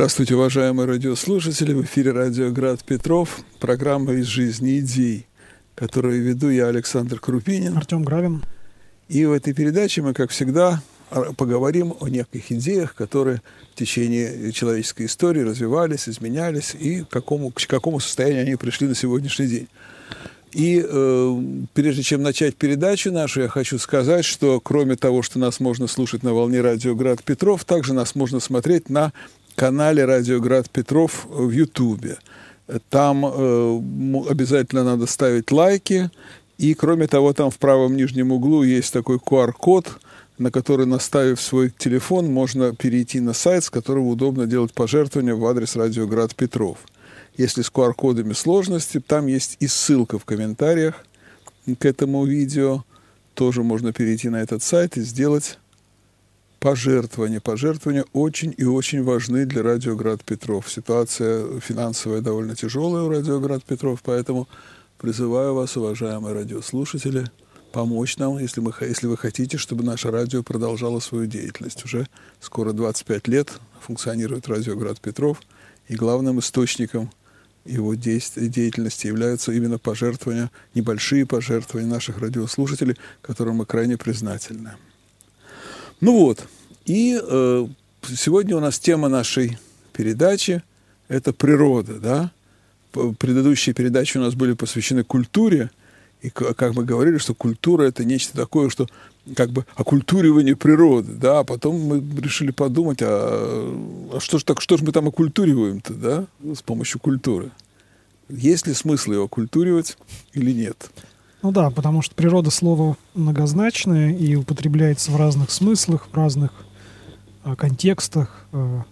Здравствуйте, уважаемые радиослушатели! В эфире радио «Град Петров», программа «Из жизни идей», которую веду я, Александр Крупинин. Артем Гравин. И в этой передаче мы, как всегда, поговорим о неких идеях, которые в течение человеческой истории развивались, изменялись и к какому, к какому состоянию они пришли на сегодняшний день. И э, прежде чем начать передачу нашу, я хочу сказать, что кроме того, что нас можно слушать на волне радио «Град Петров», также нас можно смотреть на канале «Радио Град Петров» в Ютубе. Там э, обязательно надо ставить лайки. И, кроме того, там в правом нижнем углу есть такой QR-код, на который, наставив свой телефон, можно перейти на сайт, с которого удобно делать пожертвования в адрес «Радио Град Петров». Если с QR-кодами сложности, там есть и ссылка в комментариях к этому видео. Тоже можно перейти на этот сайт и сделать пожертвования. Пожертвования очень и очень важны для Радиоград Петров. Ситуация финансовая довольно тяжелая у Радиоград Петров, поэтому призываю вас, уважаемые радиослушатели, помочь нам, если, мы, если вы хотите, чтобы наше радио продолжало свою деятельность. Уже скоро 25 лет функционирует Радиоград Петров, и главным источником его деятельности являются именно пожертвования, небольшие пожертвования наших радиослушателей, которым мы крайне признательны. Ну вот, и э, сегодня у нас тема нашей передачи – это природа, да? Предыдущие передачи у нас были посвящены культуре, и как мы говорили, что культура – это нечто такое, что как бы окультуривание природы, да, а потом мы решили подумать, а, а что же так, что же мы там окультуриваем-то, да, с помощью культуры? Есть ли смысл его окультуривать или нет? Ну да, потому что природа слово многозначное и употребляется в разных смыслах, в разных э, контекстах. Э,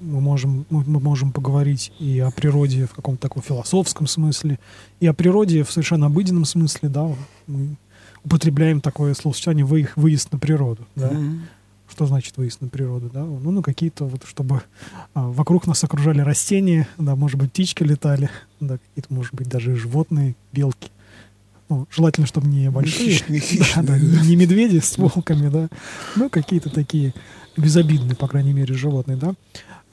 мы можем, мы, мы можем поговорить и о природе в каком-то таком философском смысле, и о природе в совершенно обыденном смысле, да. Мы употребляем такое словосочетание вы, выезд на природу, да. Mm-hmm. Что значит выезд на природу, да? Ну, ну какие-то вот, чтобы а, вокруг нас окружали растения, да, может быть, птички летали, да, какие-то, может быть, даже животные, белки ну, желательно, чтобы не большие. Хищные, хищные. Да, да, не медведи с волками, да. Ну, какие-то такие безобидные, по крайней мере, животные, да.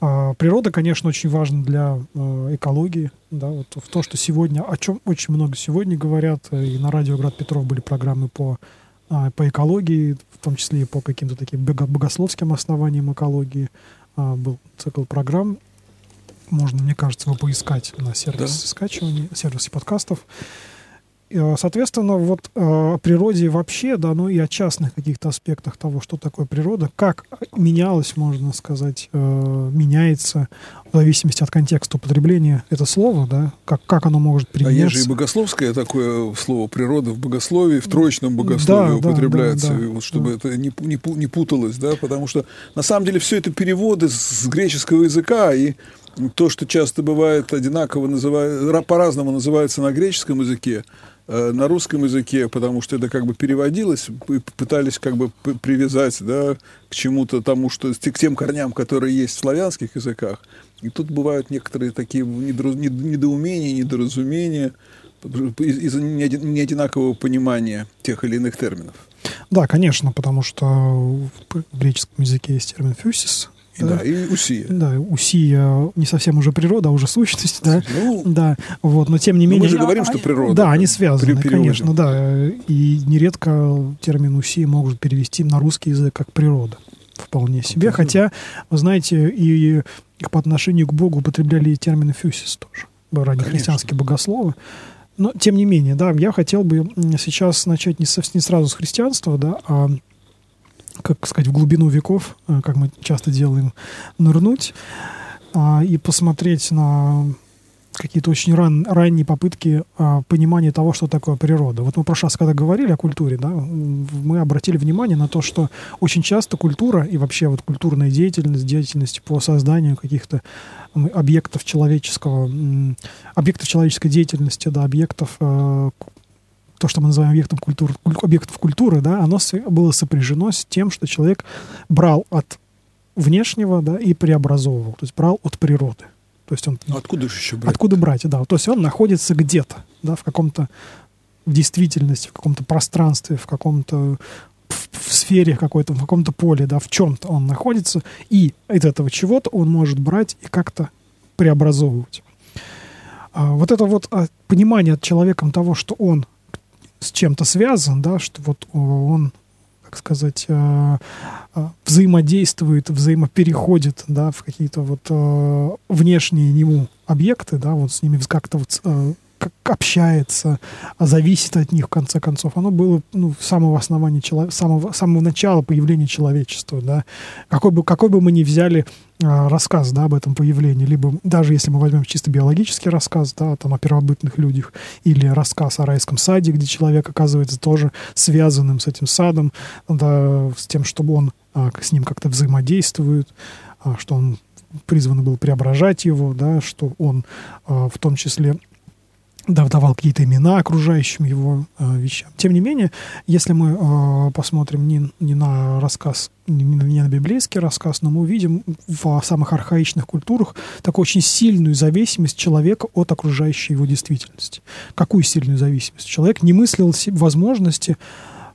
А, природа, конечно, очень важна для э, экологии, да, вот в то, что сегодня, о чем очень много сегодня говорят, э, и на радио Град Петров были программы по, а, по экологии, в том числе и по каким-то таким богословским основаниям экологии, а, был цикл программ, можно, мне кажется, его поискать на сервисе да. скачивания, сервисе подкастов. Э, соответственно, вот э, о природе вообще, да, ну и о частных каких-то аспектах того, что такое природа, как менялось, можно сказать, э, меняется в зависимости от контекста употребления это слово, да, как, как оно может применяться. А есть же и богословское такое слово природа в богословии, в троечном богословии да, употребляется, да, да, вот, чтобы да. это не, не, не путалось, да, потому что на самом деле все это переводы с греческого языка, и то, что часто бывает одинаково называется, по-разному называется на греческом языке, на русском языке, потому что это как бы переводилось, пытались как бы привязать да, к чему-то тому, что к тем корням, которые есть в славянских языках. И тут бывают некоторые такие недоумения, недоразумения из-за неодинакового понимания тех или иных терминов. Да, конечно, потому что в греческом языке есть термин «фюсис», и, да, и Усия. Да, Усия не совсем уже природа, а уже сущность, да. Ну, да, вот, но тем не менее... Мы же говорим, а, что природа. Да, они связаны, конечно, да. И нередко термин Усия могут перевести на русский язык как природа. Вполне себе. Хотя, вы знаете, и по отношению к Богу употребляли термин фюсис тоже. Ранее христианские богословы. Но, тем не менее, да, я хотел бы сейчас начать не, со, не сразу с христианства, да, а как сказать, в глубину веков, э, как мы часто делаем, нырнуть а, и посмотреть на какие-то очень ран, ранние попытки а, понимания того, что такое природа. Вот мы в прошлый раз, когда говорили о культуре, да, мы обратили внимание на то, что очень часто культура и вообще вот культурная деятельность, деятельность по созданию каких-то объектов человеческого, объектов человеческой деятельности, да, объектов э, то, что мы называем объектом культуры, объектов культуры, да, оно было сопряжено с тем, что человек брал от внешнего, да, и преобразовывал, то есть брал от природы. То есть он... Ну, откуда же еще брать? Откуда брать, да. То есть он находится где-то, да, в каком-то в действительности, в каком-то пространстве, в каком-то в, в сфере какой-то, в каком-то поле, да, в чем-то он находится, и из этого чего-то он может брать и как-то преобразовывать. А, вот это вот а, понимание от человеком того, что он с чем-то связан, да, что вот он, как сказать, а, а, взаимодействует, взаимопереходит, да, в какие-то вот а, внешние ему объекты, да, вот с ними как-то вот как общается, а зависит от них в конце концов. Оно было ну, с самого основания, чело... самого, самого начала появления человечества. Да? Какой, бы, какой бы мы ни взяли а, рассказ да, об этом появлении, либо даже если мы возьмем чисто биологический рассказ да, там, о первобытных людях, или рассказ о райском саде, где человек оказывается тоже связанным с этим садом, да, с тем, чтобы он а, с ним как-то взаимодействует, а, что он призван был преображать его, да, что он а, в том числе давал какие-то имена окружающим его э, вещам. Тем не менее, если мы э, посмотрим не, не на рассказ, не, не на библейский рассказ, но мы увидим в самых архаичных культурах такую очень сильную зависимость человека от окружающей его действительности. Какую сильную зависимость? Человек не мыслил возможности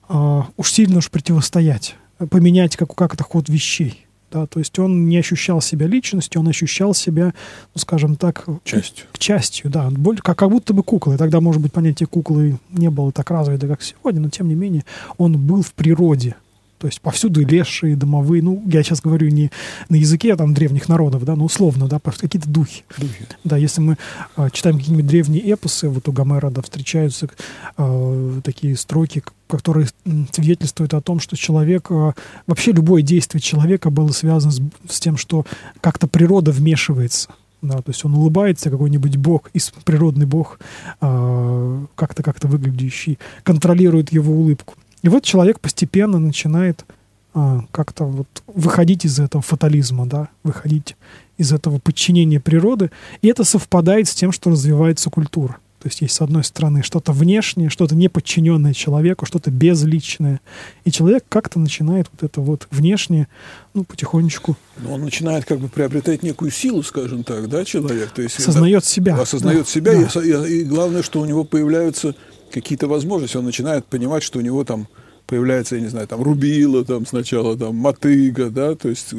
э, уж сильно уж противостоять, поменять как, как это ход вещей. Да, то есть он не ощущал себя личностью, он ощущал себя, ну, скажем так, частью. Частью, да, как, как будто бы куклой. Тогда, может быть, понятие куклы не было так развито, как сегодня, но тем не менее он был в природе. То есть повсюду лешие, домовые. Ну, я сейчас говорю не на языке а там древних народов, да, но условно, да, какие-то духи. Духи. Да, если мы э, читаем какие-нибудь древние эпосы, вот у Гомера, да, встречаются э, такие строки, которые свидетельствуют о том, что человек, э, вообще любое действие человека было связано с, с тем, что как-то природа вмешивается. Да, то есть он улыбается, какой-нибудь бог, природный бог, э, как-то как-то выглядящий, контролирует его улыбку. И вот человек постепенно начинает а, как-то вот выходить из этого фатализма, да, выходить из этого подчинения природы, и это совпадает с тем, что развивается культура. То есть есть, с одной стороны, что-то внешнее, что-то не подчиненное человеку, что-то безличное. И человек как-то начинает вот это вот внешнее, ну, потихонечку... Но он начинает как бы приобретать некую силу, скажем так, да, человек? То есть, осознает себя. Осознает да, себя, да. И, и главное, что у него появляются какие-то возможности, он начинает понимать, что у него там появляется, я не знаю, там рубила, там сначала там мотыга, да, то есть э,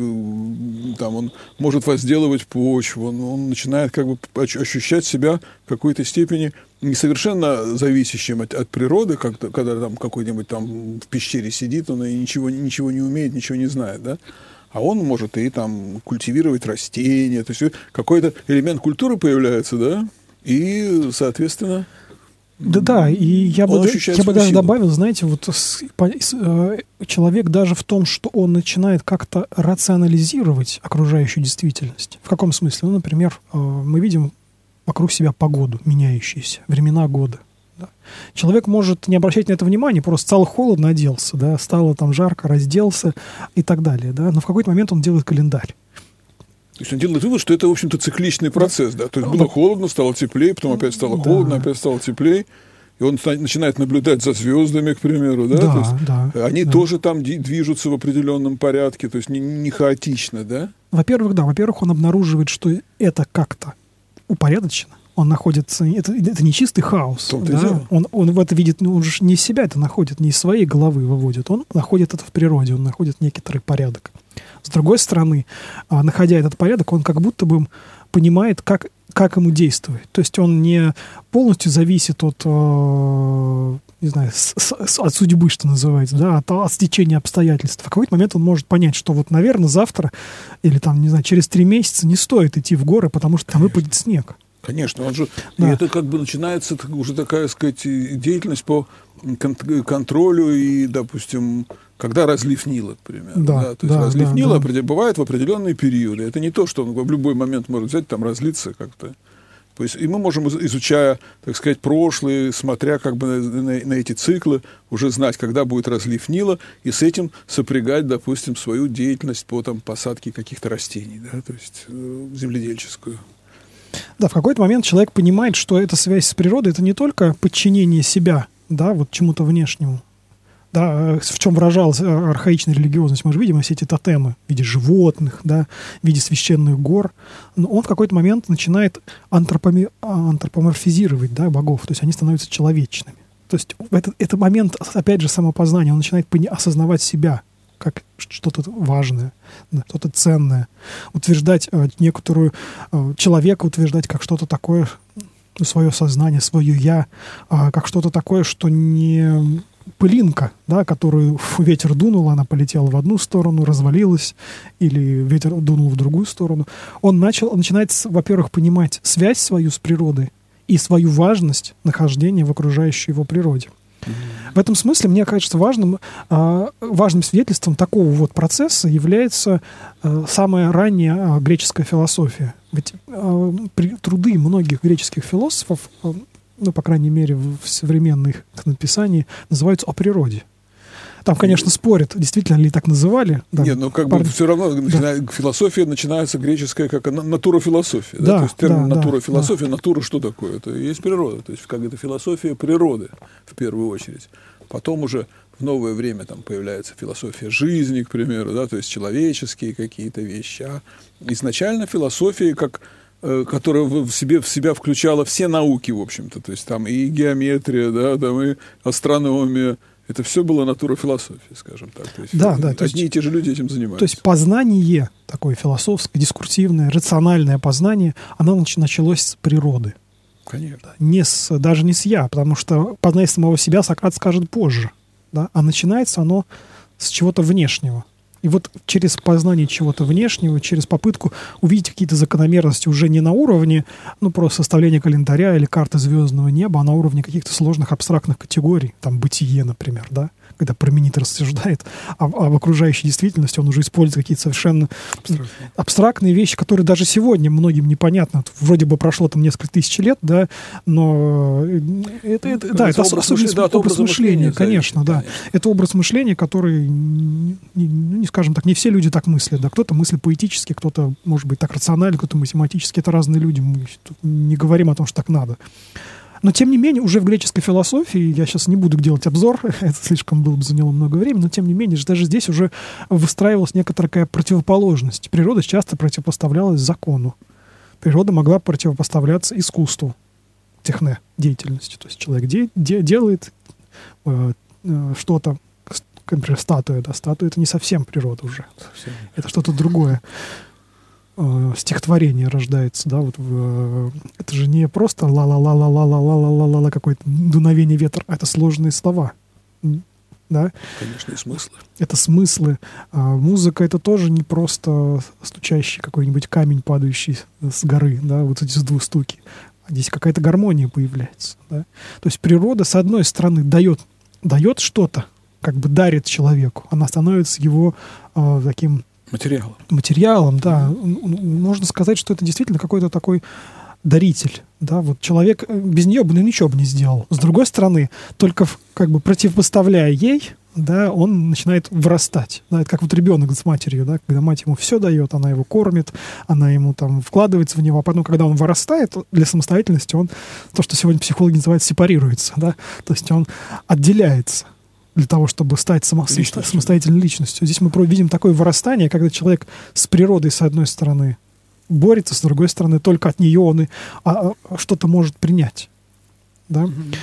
там он может возделывать почву, он, он начинает как бы ощущать себя в какой-то степени не совершенно зависящим от, от природы, как когда там какой-нибудь там в пещере сидит, он и ничего, ничего не умеет, ничего не знает, да, а он может и там культивировать растения, то есть какой-то элемент культуры появляется, да, и, соответственно, да, да, и я бы, я бы даже силу. добавил, знаете, вот с, по, с, э, человек даже в том, что он начинает как-то рационализировать окружающую действительность. В каком смысле? Ну, например, э, мы видим вокруг себя погоду, меняющиеся, времена года. Да. Человек может не обращать на это внимания, просто стало холодно, оделся, да, стало там жарко, разделся и так далее, да, но в какой-то момент он делает календарь. То есть он делает вывод, что это, в общем-то, цикличный процесс, да? То есть было холодно, стало теплее, потом опять стало холодно, опять стало теплее. И он начинает наблюдать за звездами, к примеру, да? Да, то есть да. Они да. тоже там движутся в определенном порядке, то есть не, не хаотично, да? Во-первых, да. Во-первых, он обнаруживает, что это как-то упорядочено. Он находится... Это, это не чистый хаос. Да? Он, он в это видит... Ну, он же не из себя это находит, не из своей головы выводит. Он находит это в природе, он находит некоторый порядок. С другой стороны, а, находя этот порядок, он как будто бы понимает, как, как ему действовать. То есть он не полностью зависит от, э, не знаю, с, с, от судьбы, что называется, да, от, от стечения обстоятельств. В какой-то момент он может понять, что вот, наверное, завтра или там, не знаю, через три месяца не стоит идти в горы, потому что там выпадет снег. Конечно, он же, да. и это как бы начинается уже такая, сказать, деятельность по контролю и, допустим, когда разлив Нила, например. Да, да, то есть да, разлив да, Нила да. бывает в определенные периоды. Это не то, что он в любой момент может взять, там, разлиться как-то. То есть, и мы можем, изучая, так сказать, прошлое, смотря как бы на, на, на эти циклы, уже знать, когда будет разлив Нила, и с этим сопрягать, допустим, свою деятельность по там, посадке каких-то растений, да, то есть э, земледельческую. Да, в какой-то момент человек понимает, что эта связь с природой это не только подчинение себя, да, вот чему-то внешнему, да, в чем выражалась архаичная религиозность, мы же видим все эти тотемы в виде животных, да, в виде священных гор, но он в какой-то момент начинает антропоми, антропоморфизировать да, богов, то есть они становятся человечными. То есть это, это момент, опять же, самопознания, он начинает осознавать себя как что-то важное, что-то ценное, утверждать э, некоторую э, человека, утверждать как что-то такое, ну, свое сознание, свое я, э, как что-то такое, что не пылинка, да, которую ветер дунул, она полетела в одну сторону, развалилась, или ветер дунул в другую сторону. Он начал, он начинает, во-первых, понимать связь свою с природой и свою важность нахождения в окружающей его природе. В этом смысле, мне кажется, важным, а, важным свидетельством такого вот процесса является а, самая ранняя а, греческая философия. Ведь труды многих греческих философов ну, по крайней мере, в современных написании, называются «О природе». Там, конечно, спорят, действительно ли так называли. Да, Нет, но как пар... бы все равно да. философия начинается греческая как натурофилософия. Да, да? То есть термин да, натурофилософия, да. натура что такое? Это и есть природа. То есть как это философия природы в первую очередь. Потом уже в новое время там появляется философия жизни, к примеру, да, то есть человеческие какие-то вещи. А изначально философия как Э, которая в себе в себя включала все науки, в общем-то, то есть там и геометрия, да, там и астрономия, это все было натура философии, скажем так. То есть, да, да. То одни есть, и те же люди этим занимаются. То есть познание, такое философское, дискурсивное, рациональное познание, оно началось с природы. Конечно. Не с, даже не с я, потому что познание самого себя Сократ скажет позже. Да? А начинается оно с чего-то внешнего. И вот через познание чего-то внешнего, через попытку увидеть какие-то закономерности уже не на уровне, ну, просто составления календаря или карты звездного неба, а на уровне каких-то сложных абстрактных категорий, там, бытие, например, да, когда променит рассуждает а, а в окружающей действительности, он уже использует какие-то совершенно абстрактные. абстрактные вещи, которые даже сегодня многим непонятно. Вроде бы прошло там несколько тысяч лет, да, но это, это, ну, да, это образ, мышления, да, образ мышления, мышления конечно, да. Конечно. Это образ мышления, который, не, не, не скажем так, не все люди так мыслят, да, кто-то мыслит поэтически, кто-то, может быть, так рационально, кто-то математически, это разные люди, мы не говорим о том, что так надо. Но, тем не менее, уже в греческой философии, я сейчас не буду делать обзор, это слишком было бы заняло много времени, но, тем не менее, даже здесь уже выстраивалась некоторая такая противоположность. Природа часто противопоставлялась закону. Природа могла противопоставляться искусству, техне, деятельности. То есть человек де- де- делает э, э, что-то, например, статуя, да, статуя это не совсем природа уже. Совсем. Это что-то другое э, стихотворение рождается, да, вот в, э, это же не просто ла ла ла ла ла ла ла ла ла ла ла какое-то дуновение ветра, а это сложные слова, да. Конечно, и смыслы. Это смыслы. А музыка это тоже не просто стучащий какой-нибудь камень, падающий с горы, да, вот эти двух стуки. А здесь какая-то гармония появляется, да. То есть природа, с одной стороны, дает, дает что-то, как бы дарит человеку, она становится его э, таким Материалом. Материалом, да. Можно сказать, что это действительно какой-то такой даритель. Да, вот человек э, без нее бы ну, ничего бы не сделал. С другой стороны, только как бы противопоставляя ей, да, он начинает вырастать. Да, это как вот ребенок с матерью, да, когда мать ему все дает, она его кормит, она ему там вкладывается в него, а потом, когда он вырастает, для самостоятельности он, то, что сегодня психологи называют, сепарируется, да, то есть он отделяется для того, чтобы стать само, личностью. самостоятельной личностью. Здесь мы видим такое вырастание, когда человек с природой, с одной стороны, борется, с другой стороны, только от нее он и а, а, что-то может принять. Да? Mm-hmm.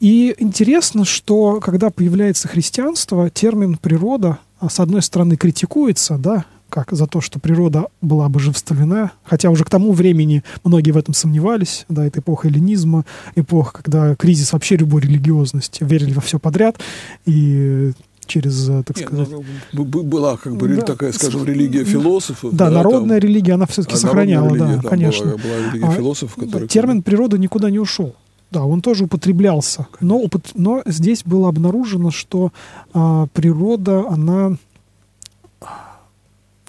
И интересно, что когда появляется христианство, термин природа, а, с одной стороны, критикуется, да, как за то, что природа была обожествлена, хотя уже к тому времени многие в этом сомневались, да, это эпоха эллинизма, эпоха, когда кризис вообще любой религиозности, верили во все подряд, и через, э, так Нет, сказать... Ну, была как бы да, такая, скажем, религия философов. Да, да народная там, религия, она все-таки а сохраняла, религия, да, конечно. Была, была религия а, философов, которые... Термин природа никуда не ушел. Да, он тоже употреблялся. Но, но здесь было обнаружено, что а, природа, она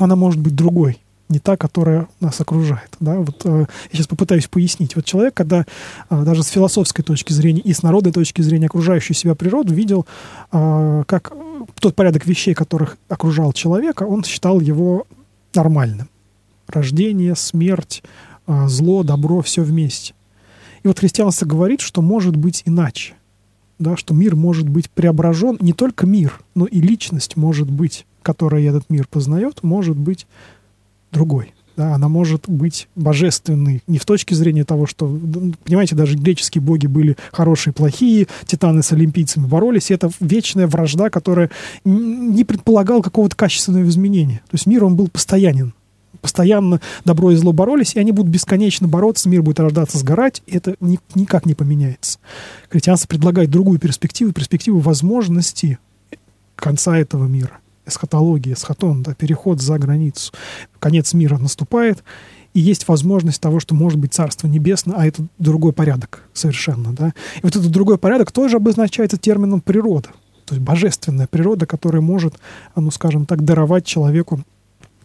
она может быть другой, не та, которая нас окружает. Да? Вот, э, я сейчас попытаюсь пояснить. Вот человек, когда э, даже с философской точки зрения и с народной точки зрения окружающую себя природу видел, э, как тот порядок вещей, которых окружал человека, он считал его нормальным. Рождение, смерть, э, зло, добро, все вместе. И вот христианство говорит, что может быть иначе. да, что мир может быть преображен, не только мир, но и личность может быть, которая этот мир познает, может быть другой. Да, она может быть божественной. Не в точке зрения того, что, понимаете, даже греческие боги были хорошие, плохие, титаны с олимпийцами боролись, и это вечная вражда, которая не предполагала какого-то качественного изменения. То есть мир, он был постоянен постоянно добро и зло боролись, и они будут бесконечно бороться, мир будет рождаться, сгорать, и это ни, никак не поменяется. Христианство предлагает другую перспективу, перспективу возможности конца этого мира. Эсхатология, эсхатон, да, переход за границу. Конец мира наступает, и есть возможность того, что может быть Царство Небесное, а это другой порядок совершенно. Да? И вот этот другой порядок тоже обозначается термином природа. То есть божественная природа, которая может, ну, скажем так, даровать человеку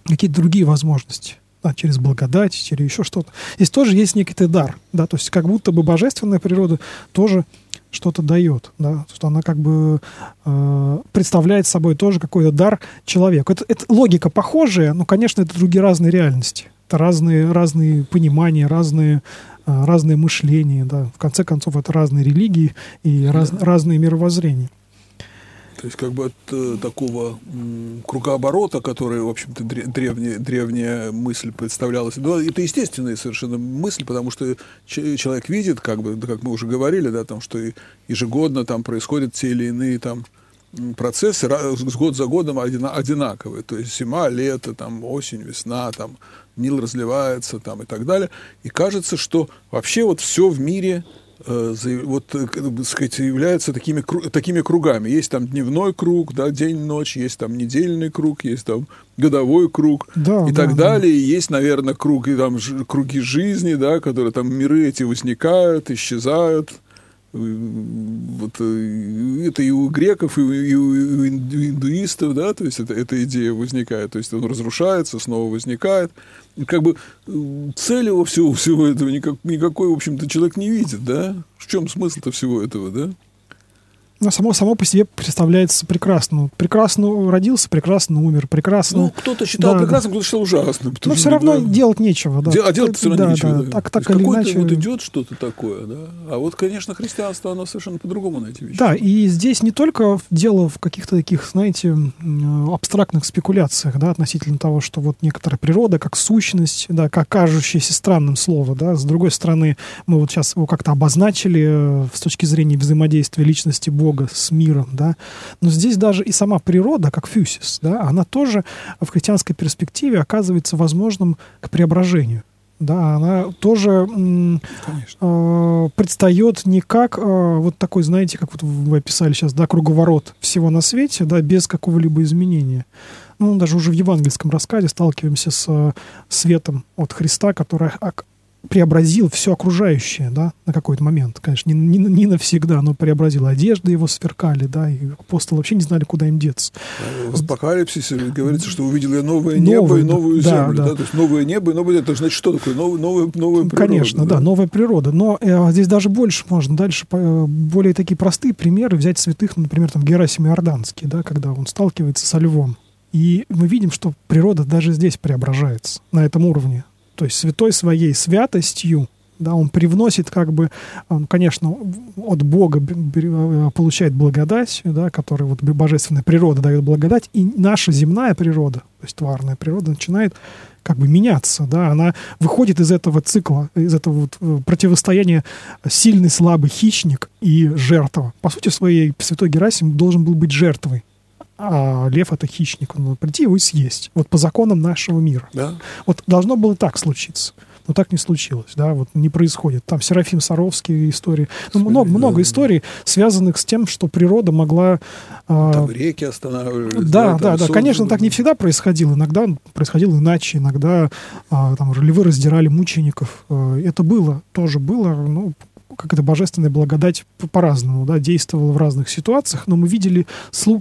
какие-то другие возможности. Да, через благодать, через еще что-то. Здесь тоже есть некий дар, да, то есть как будто бы божественная природа тоже что-то дает, да, что она как бы э, представляет собой тоже какой-то дар человеку. Это, это логика похожая, но, конечно, это другие разные реальности, это разные разные понимания, разные э, разные мышления, да, в конце концов это разные религии и раз, разные мировоззрения. То есть как бы от э, такого м, кругооборота, который, в общем-то, древняя, древняя мысль представлялась, ну, это естественная совершенно мысль, потому что человек видит, как бы, как мы уже говорили, да, там, что ежегодно там происходят те или иные там процессы год за годом одинаковые. То есть зима, лето, там, осень, весна, там, Нил разливается там, и так далее. И кажется, что вообще вот все в мире вот, э, так сказать, являются такими, такими кругами. Есть там дневной круг, да, день-ночь, есть там недельный круг, есть там годовой круг да, и да, так далее. Да. Есть, наверное, круги, там, круги жизни, да, которые там миры эти возникают, исчезают, вот э, это и у греков, и у, и у индуистов, да, то есть это, эта идея возникает, то есть он разрушается, снова возникает. Как бы э, цели у всего, всего этого никак, никакой, в общем-то, человек не видит, да? В чем смысл-то всего этого, да? Ну, само, само по себе представляется прекрасно. Прекрасно родился, прекрасно умер, прекрасно... Ну, кто-то считал да, прекрасным, кто-то считал ужасным. Но все равно да. делать нечего. Да. а делать все равно да, нечего. Да, да. Так, так или иначе... вот идет что-то такое, да. А вот, конечно, христианство, оно совершенно по-другому на эти вещи. Да, и здесь не только дело в каких-то таких, знаете, абстрактных спекуляциях, да, относительно того, что вот некоторая природа, как сущность, да, как кажущееся странным слово, да, с другой стороны, мы вот сейчас его как-то обозначили э, с точки зрения взаимодействия личности Бога Бога с миром, да. Но здесь даже и сама природа, как фюсис, да, она тоже в христианской перспективе оказывается возможным к преображению. Да, она тоже э, предстает не как э, вот такой, знаете, как вот вы описали сейчас, да, круговорот всего на свете, да, без какого-либо изменения. Ну, даже уже в евангельском рассказе сталкиваемся с э, светом от Христа, который преобразил все окружающее, да, на какой-то момент. Конечно, не, не, не навсегда, но преобразил. Одежды его сверкали, да, и апостолы вообще не знали, куда им деться. В апокалипсисе говорится, что увидел я новое небо новое, и новую да, землю. Да. Да? То есть новое небо и новое... Это значит, что такое? Новое, новое, новая природа. Конечно, да, да новая природа. Но э, здесь даже больше можно. Дальше э, более такие простые примеры взять святых, например, там Герасим Иорданский, да, когда он сталкивается со львом. И мы видим, что природа даже здесь преображается на этом уровне то есть святой своей святостью, да, он привносит как бы, он, конечно, от Бога получает благодать, да, которая вот божественная природа дает благодать, и наша земная природа, то есть тварная природа начинает как бы меняться, да, она выходит из этого цикла, из этого вот э, противостояния сильный, слабый хищник и жертва. По сути своей святой Герасим должен был быть жертвой а лев это хищник, он может прийти его и съесть. Вот по законам нашего мира. Да. Вот должно было так случиться. Но так не случилось, да, вот не происходит. Там Серафим Саровский истории. Ну, много, да, много историй, связанных с тем, что природа могла... А, там реки останавливались. Да, да, да. да. Конечно, так не всегда происходило. Иногда происходило иначе. Иногда а, там львы раздирали мучеников. А, это было, тоже было. Ну, как это божественная благодать по-разному, да, действовала в разных ситуациях, но мы видели,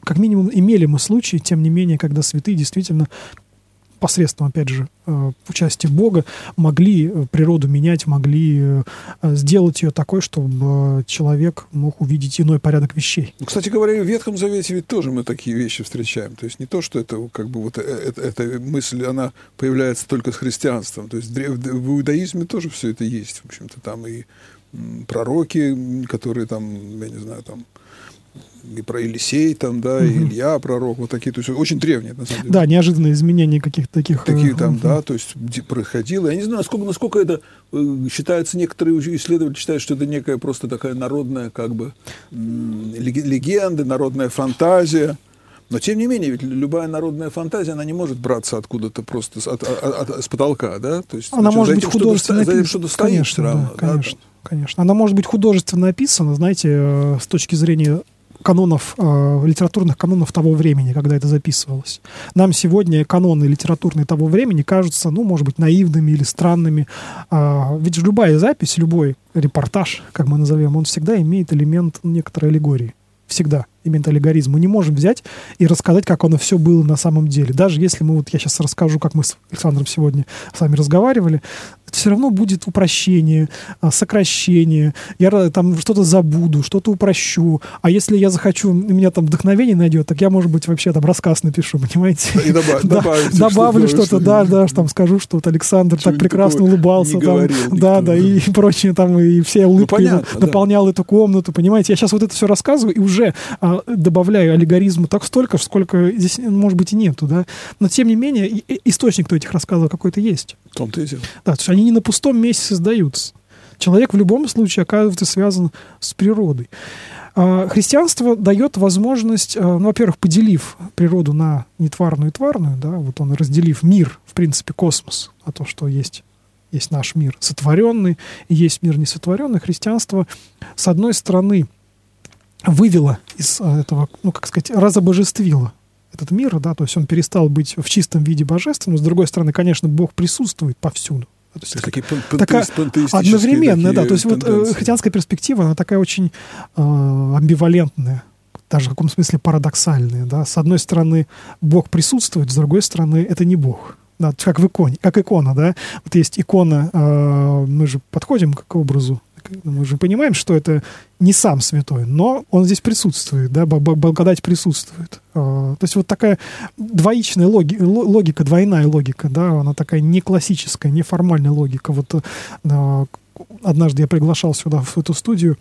как минимум, имели мы случаи, тем не менее, когда святые действительно посредством, опять же, э, участия Бога могли э, природу менять, могли э, сделать ее такой, чтобы человек мог увидеть иной порядок вещей. Ну, кстати говоря, в Ветхом Завете ведь тоже мы такие вещи встречаем. То есть не то, что это как бы вот эта, эта мысль, она появляется только с христианством. То есть в иудаизме тоже все это есть, в общем-то, там и пророки, которые там, я не знаю, там и про Елисей там, да, угу. и Илья пророк, вот такие, то есть очень древние, на самом деле. Да, неожиданные изменения каких-то таких. Такие там, да, то есть происходило. Я не знаю, насколько, насколько это считается, некоторые исследователи считают, что это некая просто такая народная, как бы, легенда, народная фантазия. Но тем не менее, ведь любая народная фантазия, она не может браться откуда-то просто с, от, от, от, с потолка, да? То есть, она значит, может быть художественно что-то, что стоит конечно, равно, да, конечно, да? конечно. Она может быть художественно написана, знаете, э, с точки зрения канонов, э, литературных канонов того времени, когда это записывалось. Нам сегодня каноны литературные того времени кажутся, ну, может быть, наивными или странными. Э, ведь любая запись, любой репортаж, как мы назовем, он всегда имеет элемент некоторой аллегории. Всегда именно аллегоризм. Мы не можем взять и рассказать, как оно все было на самом деле. Даже если мы, вот я сейчас расскажу, как мы с Александром сегодня с вами разговаривали, все равно будет упрощение, а, сокращение. Я там что-то забуду, что-то упрощу. А если я захочу, у меня там вдохновение найдет, так я, может быть, вообще там рассказ напишу, понимаете? И добав, да, добавлю что-то, да, да, там скажу, что вот Александр так прекрасно улыбался. Там, да, да, и прочее там, и все улыбки ну, наполнял эту комнату, понимаете? Я сейчас вот это все рассказываю, и уже а, добавляю аллегоризму так столько, сколько здесь, может быть, и нету, да. Но, тем не менее, источник-то этих рассказов какой-то есть. В том-то и дело. Да, то есть они не на пустом месте создаются. Человек в любом случае оказывается связан с природой. А, христианство дает возможность, а, ну, во-первых, поделив природу на нетварную и тварную, да, вот он разделив мир, в принципе, космос, а то, что есть есть наш мир сотворенный, и есть мир несотворенный. Христианство, с одной стороны, вывела из а, этого, ну, как сказать, разобожествила этот мир, да, то есть он перестал быть в чистом виде божественным. С другой стороны, конечно, Бог присутствует повсюду. То есть, это такие такая одновременная, да, то есть тенденции. вот э, христианская перспектива, она такая очень э, амбивалентная, даже в каком смысле парадоксальная, да. С одной стороны, Бог присутствует, с другой стороны, это не Бог. Да, как в иконе, как икона, да. Вот есть икона, э, мы же подходим к образу мы же понимаем, что это не сам святой, но он здесь присутствует, да, благодать присутствует. А, то есть вот такая двоичная логи, логика, двойная логика, да, она такая не классическая, не формальная логика. Вот а, однажды я приглашал сюда, в эту студию,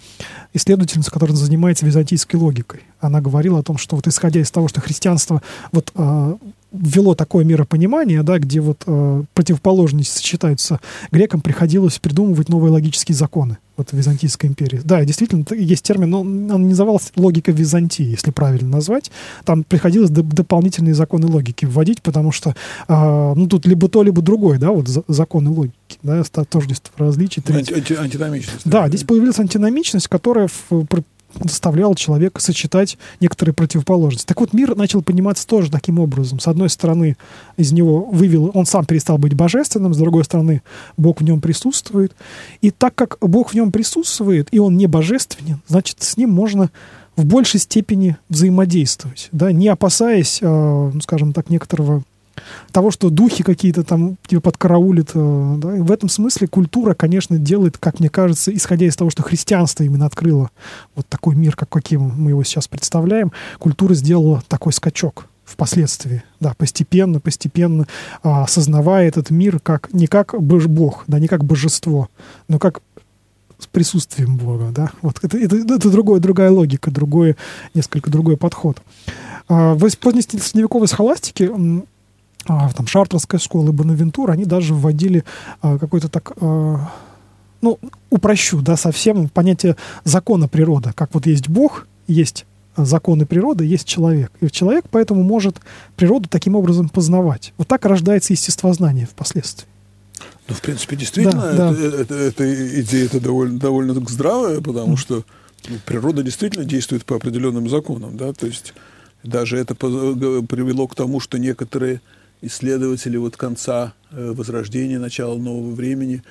исследовательницу, которая занимается византийской логикой. Она говорила о том, что вот исходя из того, что христианство вот а, ввело такое миропонимание, да, где вот э, противоположности сочетаются, грекам приходилось придумывать новые логические законы вот Византийской империи. Да, действительно, есть термин, но он назывался логика Византии, если правильно назвать. Там приходилось дополнительные законы логики вводить, потому что э, ну, тут либо то, либо другое, да, вот законы логики, да, тождество различий. Анти, анти, антиномичность. Да, здесь появилась антиномичность, которая в, заставлял человека сочетать некоторые противоположности. Так вот, мир начал пониматься тоже таким образом. С одной стороны, из него вывел, он сам перестал быть божественным, с другой стороны, Бог в нем присутствует. И так как Бог в нем присутствует, и он не божественен, значит, с ним можно в большей степени взаимодействовать, да, не опасаясь, э, ну, скажем так, некоторого того, что духи какие-то там тебе подкараулят. Э, да? В этом смысле культура, конечно, делает, как мне кажется, исходя из того, что христианство именно открыло вот такой мир, как каким мы его сейчас представляем, культура сделала такой скачок впоследствии, да, постепенно, постепенно а, осознавая этот мир как не как Бог, да, не как божество, но как с присутствием Бога, да, вот это, это, это другое, другая логика, другой, несколько другой подход. А, в позднесредневековой схоластике там, Шартерская школа и Бонавентура, они даже вводили а, какой-то так, а, ну, упрощу, да, совсем понятие закона природы. Как вот есть Бог, есть законы природы, есть человек. И человек поэтому может природу таким образом познавать. Вот так рождается естествознание впоследствии. Ну, в принципе, действительно, да, это, да. Это, это, это идея это довольно, довольно здравая, потому mm. что ну, природа действительно действует по определенным законам, да, то есть даже это привело к тому, что некоторые исследователи вот конца э, Возрождения, начала нового времени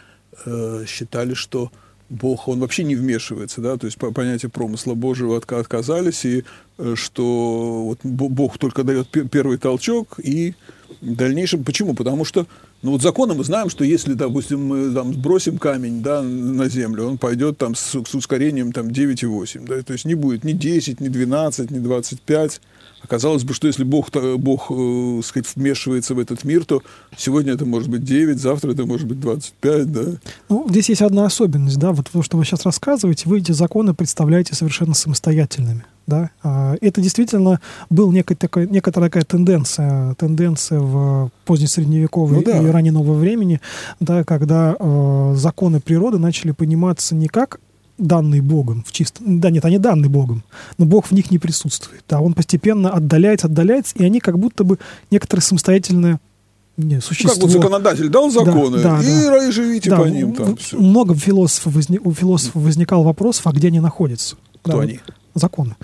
э, считали, что Бог, он вообще не вмешивается, да, то есть по понятие промысла Божьего отказались, и э, что вот Бог только дает первый толчок, и в дальнейшем, почему? Потому что, ну вот законы мы знаем, что если, допустим, мы там сбросим камень, да, на землю, он пойдет там с, с ускорением там 9,8, да, то есть не будет ни 10, ни 12, ни 25, Оказалось бы, что если Бог, Бог э, сказать, вмешивается в этот мир, то сегодня это может быть 9, завтра это может быть 25, да? Ну, здесь есть одна особенность, да, вот то, что вы сейчас рассказываете, вы эти законы представляете совершенно самостоятельными Да? А, это действительно был некая такая, некая такая тенденция, тенденция в позднесредневековой ну, да. и ранее нового времени, да, когда э, законы природы начали пониматься не как данные Богом в чистом... Да нет, они данные Богом, но Бог в них не присутствует. Да, он постепенно отдаляется, отдаляется, и они как будто бы некоторые самостоятельные не, существо. Ну, как вот законодатель дал законы, да, да, и да. живите да, по ним. Там, все. Много философов возник, у философов возникал вопрос, а где они находятся. Кто да, они? Законы.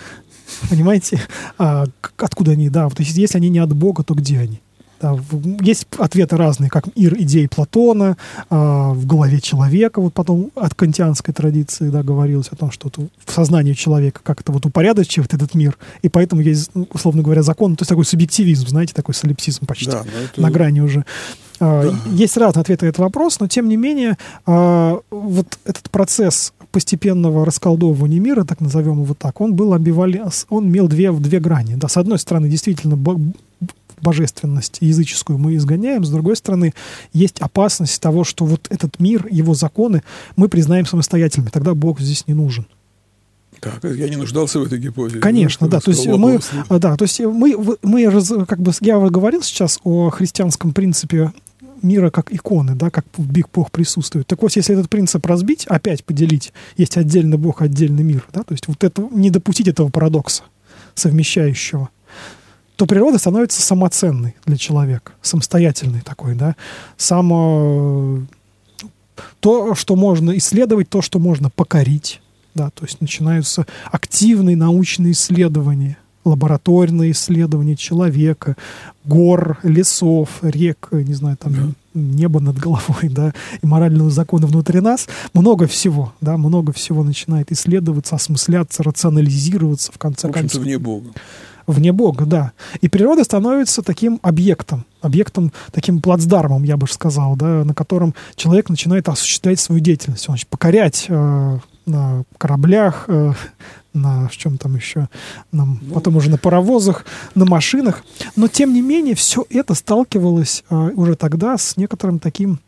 Понимаете? А, откуда они, да. То есть если они не от Бога, то где они? Да, есть ответы разные, как мир идей Платона, э, в голове человека, вот потом от кантианской традиции да, говорилось о том, что в сознании человека как это вот упорядочивает этот мир, и поэтому есть, ну, условно говоря, закон, то есть такой субъективизм, знаете, такой солипсизм почти, да, это... на грани уже. Э, да. Есть разные ответы на этот вопрос, но тем не менее э, вот этот процесс постепенного расколдовывания мира, так назовем его так, он был амбивален, он имел две, две грани. Да, с одной стороны, действительно, божественность языческую мы изгоняем, с другой стороны, есть опасность того, что вот этот мир, его законы мы признаем самостоятельными, тогда Бог здесь не нужен. Так, я не нуждался в этой гипотезе. Конечно, да. То есть мы, да, то есть мы, мы, как бы, я говорил сейчас о христианском принципе мира как иконы, да, как Биг Бог присутствует. Так вот, если этот принцип разбить, опять поделить, есть отдельный Бог, отдельный мир, да, то есть вот это, не допустить этого парадокса совмещающего, то природа становится самоценной для человека, самостоятельной такой, да, само то, что можно исследовать, то, что можно покорить, да, то есть начинаются активные научные исследования, лабораторные исследования человека, гор, лесов, рек, не знаю, там да. небо над головой, да, и морального закона внутри нас, много всего, да, много всего начинает исследоваться, осмысляться, рационализироваться в конце в концов. вне Бога вне Бога, да. И природа становится таким объектом, объектом, таким плацдармом, я бы сказал, да, на котором человек начинает осуществлять свою деятельность, он начинает покорять э, на кораблях, э, на чем там еще, на, ну, потом уже на паровозах, на машинах. Но, тем не менее, все это сталкивалось э, уже тогда с некоторым таким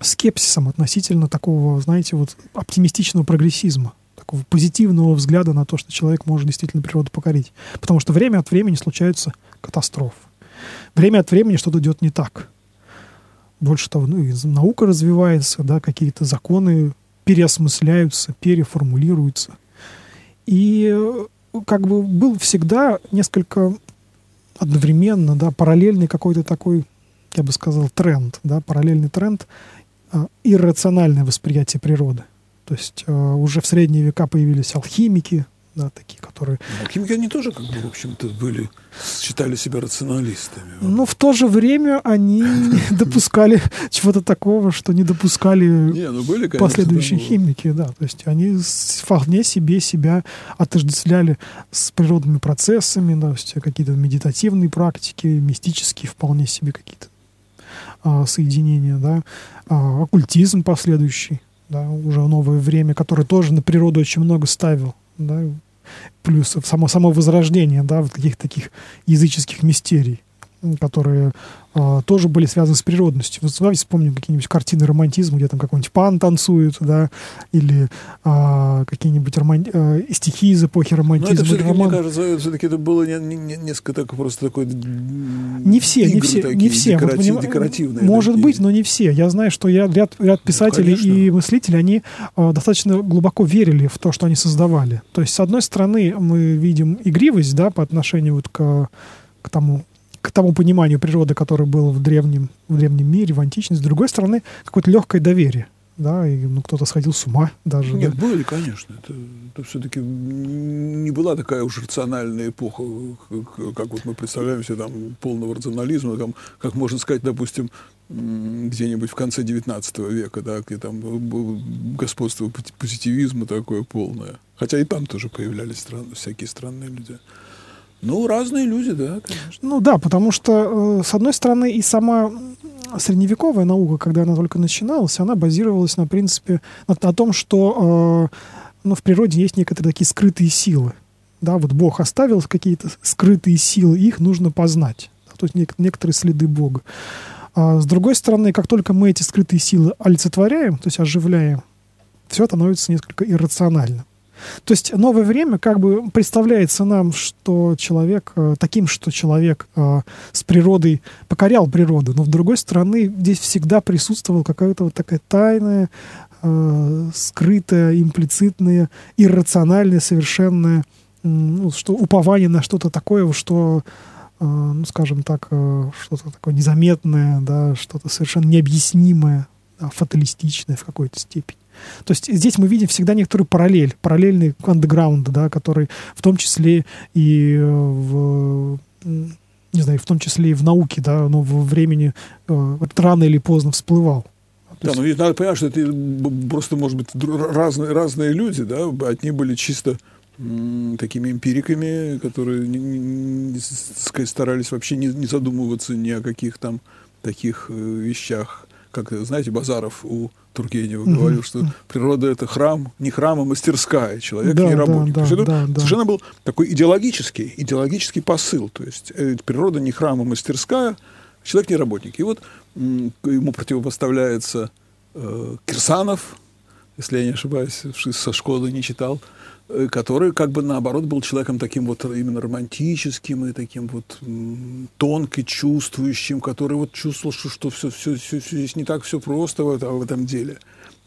скепсисом относительно такого, знаете, вот оптимистичного прогрессизма такого позитивного взгляда на то, что человек может действительно природу покорить. Потому что время от времени случаются катастрофы. Время от времени что-то идет не так. Больше того, ну, и наука развивается, да, какие-то законы переосмысляются, переформулируются. И э, как бы был всегда несколько одновременно, да, параллельный какой-то такой, я бы сказал, тренд, да, параллельный тренд, э, иррациональное восприятие природы. То есть э, уже в средние века появились алхимики, да, такие, которые... Алхимики, они тоже, как бы, в общем-то, были, считали себя рационалистами. Но в то же время они допускали чего-то такого, что не допускали ну последующие химики, да. То есть они вполне себе себя отождествляли с природными процессами, да, то есть какие-то медитативные практики, мистические вполне себе какие-то а, соединения, да, а, оккультизм последующий да, уже новое время, которое тоже на природу очень много ставил, да, плюс само, само возрождение, да, вот каких-то таких языческих мистерий, которые э, тоже были связаны с природностью. Вот давайте вспомним какие-нибудь картины романтизма, где там какой-нибудь пан танцует, да, или э, какие-нибудь роман... э, стихи из эпохи романтизма. Но это все-таки, роман... мне кажется, все-таки это было не, не, не, несколько так, просто такой Не все, не все, такие, не все. Декоратив, вот, декоративные. Может такие. быть, но не все. Я знаю, что я, ряд, ряд ну, писателей ну, и мыслителей, они э, достаточно глубоко верили в то, что они создавали. То есть, с одной стороны, мы видим игривость, да, по отношению вот к, к тому к тому пониманию природы, которое было в древнем, в древнем мире, в античности. С другой стороны, какое-то легкое доверие. Да, и ну, кто-то сходил с ума даже. Нет, да. были, конечно. Это, это все-таки не была такая уж рациональная эпоха, как вот мы представляем себе там полного рационализма, там, как можно сказать, допустим, где-нибудь в конце XIX века, да, где там был господство позитивизма такое полное. Хотя и там тоже появлялись стран, всякие странные люди. Ну, разные люди, да, конечно. Ну да, потому что, э, с одной стороны, и сама средневековая наука, когда она только начиналась, она базировалась на принципе, на, на том, что э, ну, в природе есть некоторые такие скрытые силы. Да, вот Бог оставил какие-то скрытые силы, их нужно познать. То есть нек- некоторые следы Бога. А с другой стороны, как только мы эти скрытые силы олицетворяем, то есть оживляем, все становится несколько иррациональным. То есть новое время как бы представляется нам, что человек э, таким, что человек э, с природой покорял природу, но с другой стороны здесь всегда присутствовала какая-то вот такая тайная, э, скрытая, имплицитная, иррациональная, совершенная, ну, что упование на что-то такое, что ну, скажем так, что-то такое незаметное, да, что-то совершенно необъяснимое, да, фаталистичное в какой-то степени. То есть здесь мы видим всегда некоторую параллель, параллельный андеграунд, да, который в том числе и э, в не знаю, в том числе и в науке, да, но во времени э, рано или поздно всплывал. Да, но ведь надо понимать, что это просто, может быть, разные, разные люди, да, одни были чисто такими эмпириками, которые не, не, старались вообще не, не задумываться ни о каких там таких э, вещах, как, знаете, Базаров у Тургенева угу. говорил, что природа это храм, не храм, а мастерская, человек да, не работник. Да, да, да, совершенно был такой идеологический, идеологический посыл. То есть э, природа не храм, а мастерская, человек не работник. И вот ему противопоставляется э, Кирсанов, если я не ошибаюсь, со школы не читал, который как бы наоборот был человеком таким вот именно романтическим и таким вот тонко чувствующим, который вот чувствовал, что, что все, все, все, все здесь не так все просто в, в этом деле.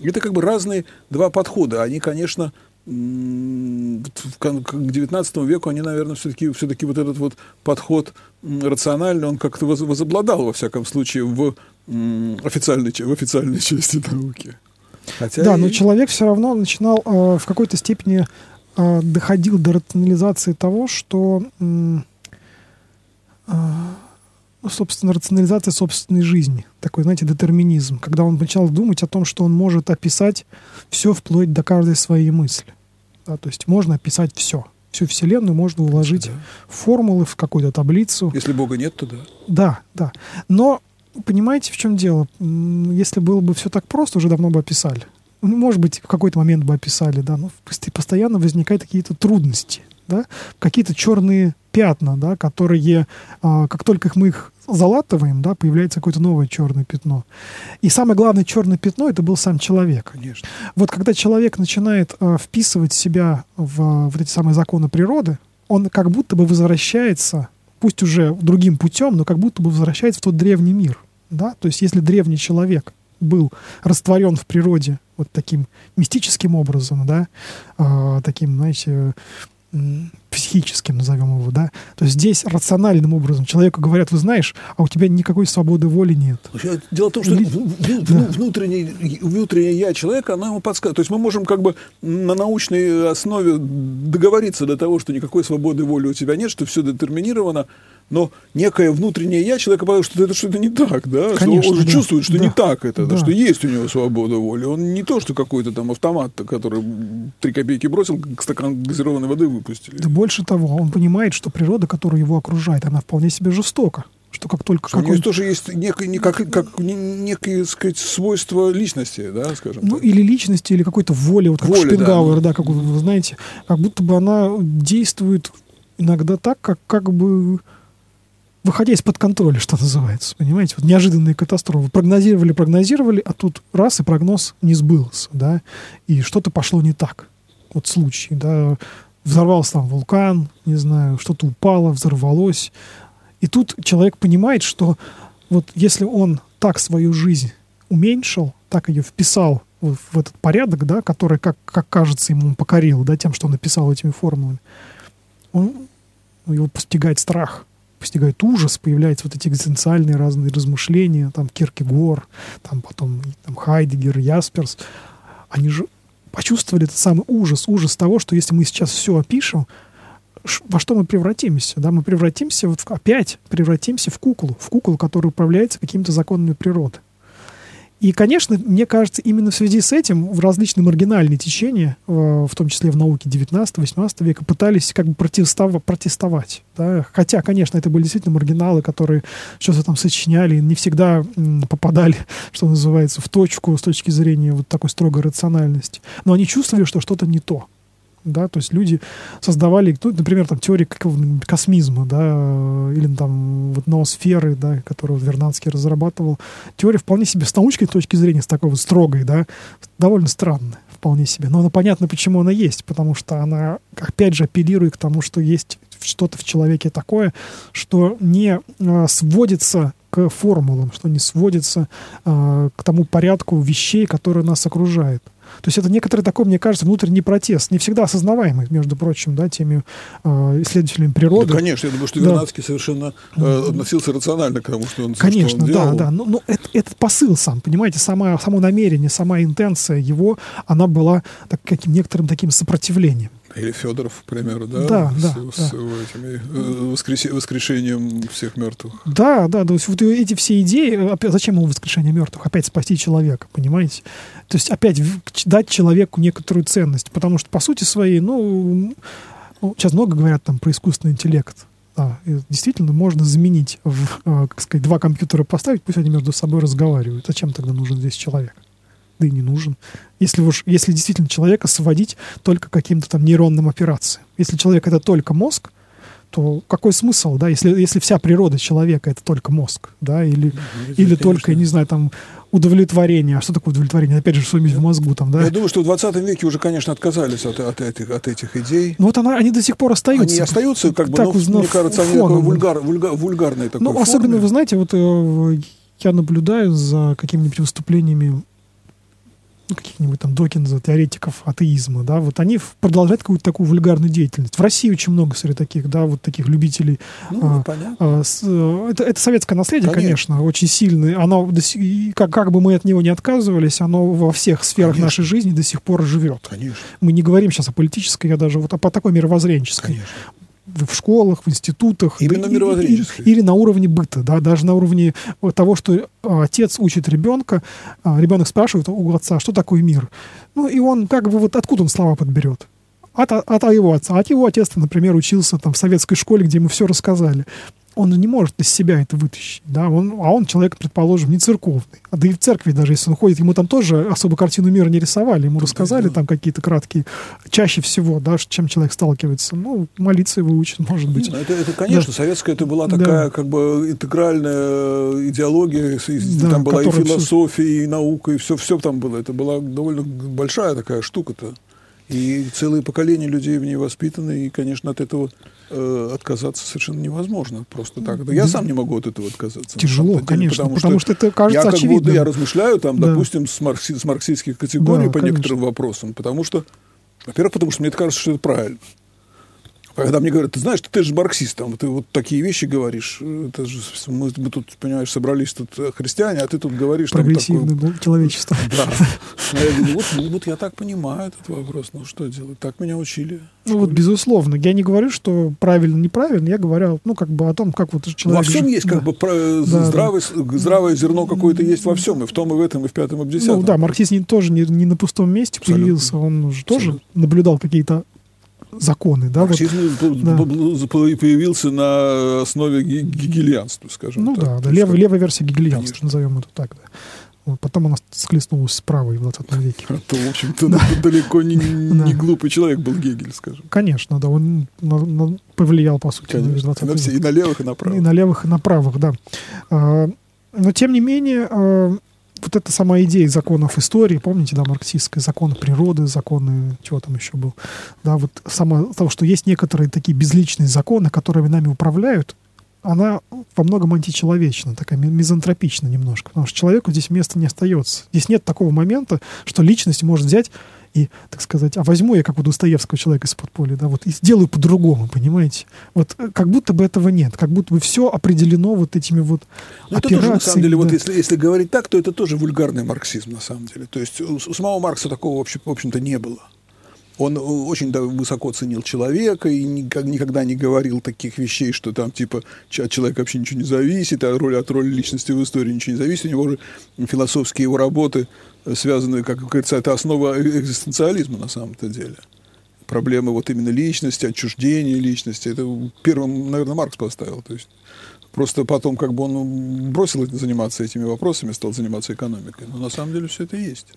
Это как бы разные два подхода. Они, конечно, к XIX веку они, наверное, все-таки все вот этот вот подход рациональный, он как-то возобладал, во всяком случае, в официальной, в официальной части науки. Хотя да, и... но человек все равно начинал э, в какой-то степени э, доходил до рационализации того, что э, ну, собственно, рационализация собственной жизни. Такой, знаете, детерминизм. Когда он начал думать о том, что он может описать все вплоть до каждой своей мысли. Да, то есть можно описать все. Всю Вселенную можно уложить да. в формулы, в какую-то таблицу. Если Бога нет, то да. Да, да. Но понимаете, в чем дело? Если было бы все так просто, уже давно бы описали. Ну, может быть, в какой-то момент бы описали, да, но постоянно возникают какие-то трудности, да, какие-то черные пятна, да, которые, а, как только мы их залатываем, да, появляется какое-то новое черное пятно. И самое главное черное пятно это был сам человек. Конечно. Вот когда человек начинает а, вписывать себя в вот эти самые законы природы, он как будто бы возвращается, пусть уже другим путем, но как будто бы возвращается в тот древний мир. Да? То есть если древний человек был растворен в природе вот таким мистическим образом, да, э, таким, знаете, психическим, назовем его, да, то здесь рациональным образом человеку говорят, вы знаешь, а у тебя никакой свободы воли нет. Дело в том, что Ли... да. внутреннее, внутреннее я человека, оно ему подсказывает. То есть мы можем как бы на научной основе договориться до того, что никакой свободы воли у тебя нет, что все детерминировано, но некое внутреннее я человека понял, что это что-то не так, да, Конечно, что он же да. чувствует, что да. не так это, да. Да, что есть у него свобода воли. Он не то, что какой-то там автомат, который три копейки бросил, стакан газированной воды выпустили. Да больше того, он понимает, что природа, которая его окружает, она вполне себе жестока. Что как только... Что как у него он... тоже есть некое, как, как, некое, сказать, свойство личности, да, скажем Ну, так. или личности, или какой-то воли, вот как воли, Шпенгауэр, да, да, как вы знаете, как будто бы она действует иногда так, как, как бы выходя из-под контроля, что называется, понимаете, вот неожиданные катастрофы. Прогнозировали, прогнозировали, а тут раз и прогноз не сбылся, да, и что-то пошло не так. Вот случай, да, взорвался там вулкан, не знаю, что-то упало, взорвалось. И тут человек понимает, что вот если он так свою жизнь уменьшил, так ее вписал в, этот порядок, да, который, как, как кажется, ему покорил, да, тем, что он написал этими формулами, он, его постигает страх постигает ужас, появляются вот эти экзистенциальные разные размышления, там Киркегор, там потом там, Хайдегер, Ясперс, они же почувствовали этот самый ужас, ужас того, что если мы сейчас все опишем, во что мы превратимся? Да, мы превратимся, вот опять превратимся в куклу, в куклу, которая управляется какими-то законами природы. И, конечно, мне кажется, именно в связи с этим в различные маргинальные течения, э, в том числе в науке 19-18 века, пытались как бы протестов, протестовать. Да? Хотя, конечно, это были действительно маргиналы, которые что-то там сочиняли, не всегда попадали, что называется, в точку с точки зрения вот такой строгой рациональности. Но они чувствовали, что что-то не то. Да, то есть люди создавали, например, там теории космизма, да, или там вот ноосферы, да, которую Вернадский разрабатывал. Теория вполне себе с научной точки зрения, с такой вот строгой, да, довольно странная вполне себе. Но она понятно, почему она есть, потому что она, опять же, апеллирует к тому, что есть что-то в человеке такое, что не э, сводится к формулам, что не сводится э, к тому порядку вещей, которые нас окружают. То есть это некоторый такой, мне кажется, внутренний протест, не всегда осознаваемый, между прочим, да, теми э, исследователями природы. Да, конечно, я думаю, что Вернадский да. совершенно э, относился рационально к тому, что он, конечно, что он делал. да, да, но, но это, этот посыл сам, понимаете, сама, само намерение, сама интенция его, она была так, каким некоторым таким сопротивлением. Или Федоров, к примеру, да? Да, с, да. С, да. этими, э, воскрес... воскрешением всех мертвых. Да, да, то есть вот эти все идеи, опять, зачем ему воскрешение мертвых? Опять спасти человека, понимаете? То есть опять дать человеку некоторую ценность, потому что по сути своей, ну, ну сейчас много говорят там про искусственный интеллект. Да, действительно, можно заменить, в, э, как сказать, два компьютера поставить, пусть они между собой разговаривают. Зачем тогда нужен здесь человек? Да и не нужен. Если, уж, если действительно человека сводить только каким-то там нейронным операциям. Если человек это только мозг, то какой смысл, да, если, если вся природа человека это только мозг, да, или, ну, или только, я не знаю, там, удовлетворение. А что такое удовлетворение? Опять же, что-нибудь в мозгу там, да? Я думаю, что в 20 веке уже, конечно, отказались от, от, этих, от этих идей. Ну вот она, они до сих пор остаются. Они остаются, как бы, так, но, но мне кажется, они такой вульгар, вульгар, вульгарные такой Ну, форме. особенно, вы знаете, вот э, я наблюдаю за какими-нибудь выступлениями ну, каких-нибудь там Докинза, теоретиков атеизма, да, вот они продолжают какую-то такую вульгарную деятельность. В России очень много среди таких, да, вот таких любителей. Ну, а, понятно. А, с, э, это, это советское наследие, конечно, конечно очень сильное. Оно, как, как бы мы от него не отказывались, оно во всех сферах конечно. нашей жизни до сих пор живет. Конечно. Мы не говорим сейчас о политической, я даже вот а по такой мировоззренческой. Конечно в школах, в институтах. Именно мировоззренческой. Или на уровне быта, да, даже на уровне того, что а, отец учит ребенка, ребенок спрашивает у отца, что такое мир. Ну, и он как бы вот откуда он слова подберет? От, от, от его отца. От его отец, например, учился там в советской школе, где ему все рассказали он не может из себя это вытащить, да, он, а он человек, предположим, не церковный, а да и в церкви даже, если он ходит, ему там тоже особо картину мира не рисовали, ему рассказали там какие-то краткие, чаще всего, да, чем человек сталкивается, ну, молиться его учат, может быть. Это, это конечно, да. советская это была такая, да. как бы, интегральная идеология, да, там была и философия, все... и наука, и все, все там было, это была довольно большая такая штука-то. И целые поколения людей в ней воспитаны, и, конечно, от этого э, отказаться совершенно невозможно. Просто так. Да я сам не могу от этого отказаться. Тяжело, деле, конечно, потому, потому что, что это кажется я, очевидным. Как будто я размышляю, там, да. допустим, с, маркси, с марксистских категорий да, по конечно. некоторым вопросам, потому что, во-первых, потому что мне кажется, что это правильно. Когда мне говорят, ты знаешь, ты, же марксист, там, ты вот такие вещи говоришь, это же, мы, мы тут, понимаешь, собрались тут э, христиане, а ты тут говоришь... Прогрессивное там, такое... человечество. Да. А я говорю, вот, ну, вот я так понимаю этот вопрос, ну что делать, так меня учили. Ну вот, безусловно, я не говорю, что правильно, неправильно, я говорю, ну, как бы о том, как вот человек... Во всем есть, как бы, про, да, здравый, да. здравое зерно какое-то есть во всем, и в том, и в этом, и в пятом, и в десятом. Ну да, марксизм тоже не, не на пустом месте Абсолютно. появился, он же тоже Абсолютно. наблюдал какие-то законы. Да, Марксизм вот, да. появился на основе гегельянства, скажем ну, так. Ну да, да левая, левая версия гегельянства, Конечно. назовем это так. Да. Вот, потом она склеснулась с правой в 20 веке. А то, в общем-то, да. далеко не, не глупый человек был Гегель, скажем. Конечно, да, он на, на, повлиял, по сути, Конечно. на 20 на все, И на левых, и на правых. И на левых, и на правых, да. А, но, тем не менее, а, вот эта сама идея законов истории, помните, да, марксистская, законы природы, законы, чего там еще был, да, вот сама того, что есть некоторые такие безличные законы, которыми нами управляют, она во многом античеловечна, такая мизантропична немножко, потому что человеку здесь места не остается. Здесь нет такого момента, что личность может взять и, так сказать, а возьму я, как у Достоевского человека из подполья, да, вот и сделаю по-другому, понимаете? Вот э, как будто бы этого нет, как будто бы все определено вот этими вот Но это тоже, на самом деле, да. вот если, если говорить так, то это тоже вульгарный марксизм, на самом деле. То есть у, у самого Маркса такого, в общем-то, не было. Он э, очень высоко ценил человека и никогда не говорил таких вещей, что там типа от человека вообще ничего не зависит, а роль, от роли личности в истории ничего не зависит. У него же философские его работы э, связаны, как говорится, это основа экзистенциализма на самом-то деле. Проблемы вот именно личности, отчуждения личности. Это первым, наверное, Маркс поставил. То есть просто потом как бы он бросил заниматься этими вопросами, стал заниматься экономикой. Но на самом деле все это есть.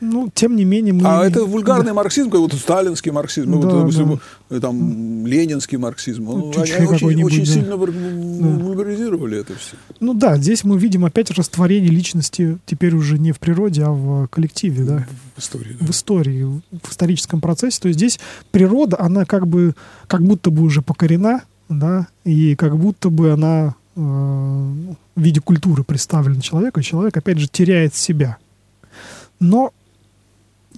Ну, тем не менее... Мы... А это вульгарный да. марксизм, как вот сталинский марксизм, ну, да, вот, допустим, да. там, ленинский марксизм. Он, ну, они очень, очень да. сильно вульгаризировали это все. Ну да, здесь мы видим опять растворение личности теперь уже не в природе, а в коллективе, да? В истории. Да. В истории, в историческом процессе. То есть здесь природа, она как бы, как будто бы уже покорена, да, и как будто бы она э, в виде культуры представлена человеку, и человек, опять же, теряет себя. Но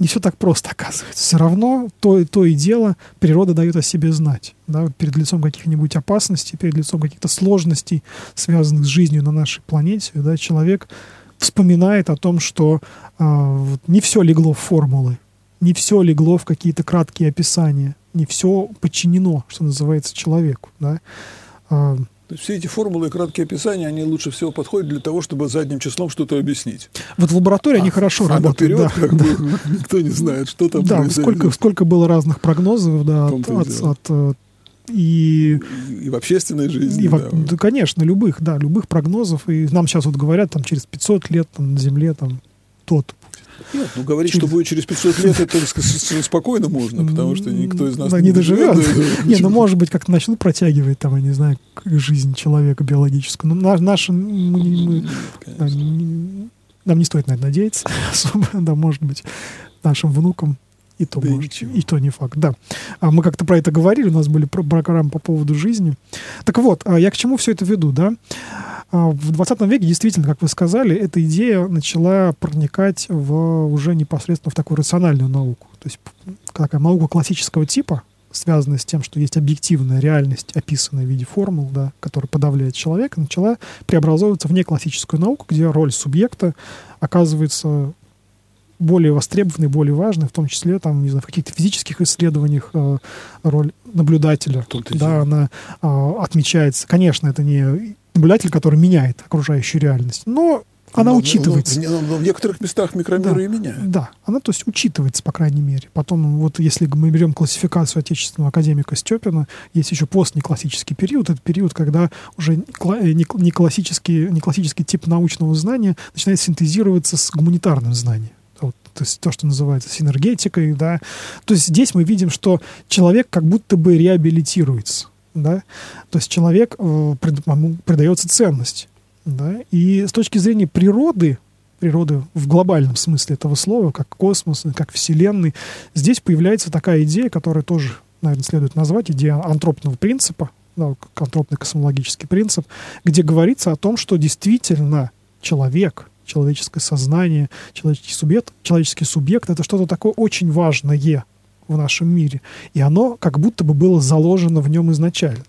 не все так просто оказывается. Все равно то, то и дело природа дает о себе знать. Да, перед лицом каких-нибудь опасностей, перед лицом каких-то сложностей, связанных с жизнью на нашей планете, да, человек вспоминает о том, что э, вот, не все легло в формулы, не все легло в какие-то краткие описания, не все подчинено, что называется, человеку. Да. Э, все эти формулы и краткие описания, они лучше всего подходят для того, чтобы задним числом что-то объяснить. Вот в лаборатории а, они хорошо а работают. Наперед, да, как да. бы, никто не знает, что там да, произойдет. Сколько, сколько было разных прогнозов да, от, от, от, э, и, и в общественной жизни. И да. В, да, конечно, любых, да, любых прогнозов. И нам сейчас вот говорят, там, через 500 лет там, на Земле там, тот нет, ну говорить, что будет через 500 лет, это спокойно можно, потому что никто из нас да, не доживет. Не, ну может быть, как-то начнут протягивать, там, я не знаю, жизнь человека биологическую. Ну, наши, мы, нам не стоит на это надеяться особо, да, может быть, нашим внукам и то, да может, и то не факт, да. А мы как-то про это говорили, у нас были программы по поводу жизни. Так вот, а я к чему все это веду, да? А, в 20 веке действительно, как вы сказали, эта идея начала проникать в уже непосредственно в такую рациональную науку. То есть такая наука классического типа, связанная с тем, что есть объективная реальность, описанная в виде формул, да, которая подавляет человека, начала преобразовываться в неклассическую науку, где роль субъекта оказывается более востребованной, более важной, в том числе там, не знаю, в каких-то физических исследованиях э, роль наблюдателя. Да, она э, отмечается. Конечно, это не наблюдатель, который меняет окружающую реальность. Но она но, учитывается. Но, но, в некоторых местах микромиры да, и меняют. Да, она то есть учитывается, по крайней мере. Потом, вот если мы берем классификацию отечественного академика Степина, есть еще постнеклассический период. Это период, когда уже э, не классический, не классический тип научного знания начинает синтезироваться с гуманитарным знанием. Вот, то есть то, что называется синергетикой, да. То есть здесь мы видим, что человек как будто бы реабилитируется да, то есть человек э, придается ценность, да, и с точки зрения природы, природы в глобальном смысле этого слова, как космос, как Вселенной, здесь появляется такая идея, которая тоже, наверное, следует назвать идея антропного принципа, да, антропный космологический принцип, где говорится о том, что действительно человек, человеческое сознание, человеческий субъект, человеческий субъект — это что-то такое очень важное в нашем мире. И оно как будто бы было заложено в нем изначально.